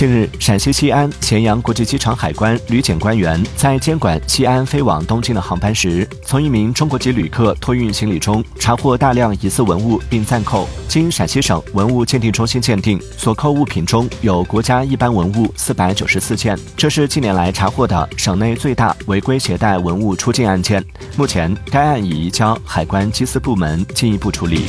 近日陕西西安咸阳国际机场海关旅检官员在监管西安飞往东京的航班时从一名中国籍旅客托运行李中查获大量疑似文物并暂扣经陕西省文物鉴定中心鉴定所扣物品中有国家一般文物四百九十四件这是近年来查获的。省内最大违规携带文物出境案件目前该案已移交海关缉私部门进一步处理。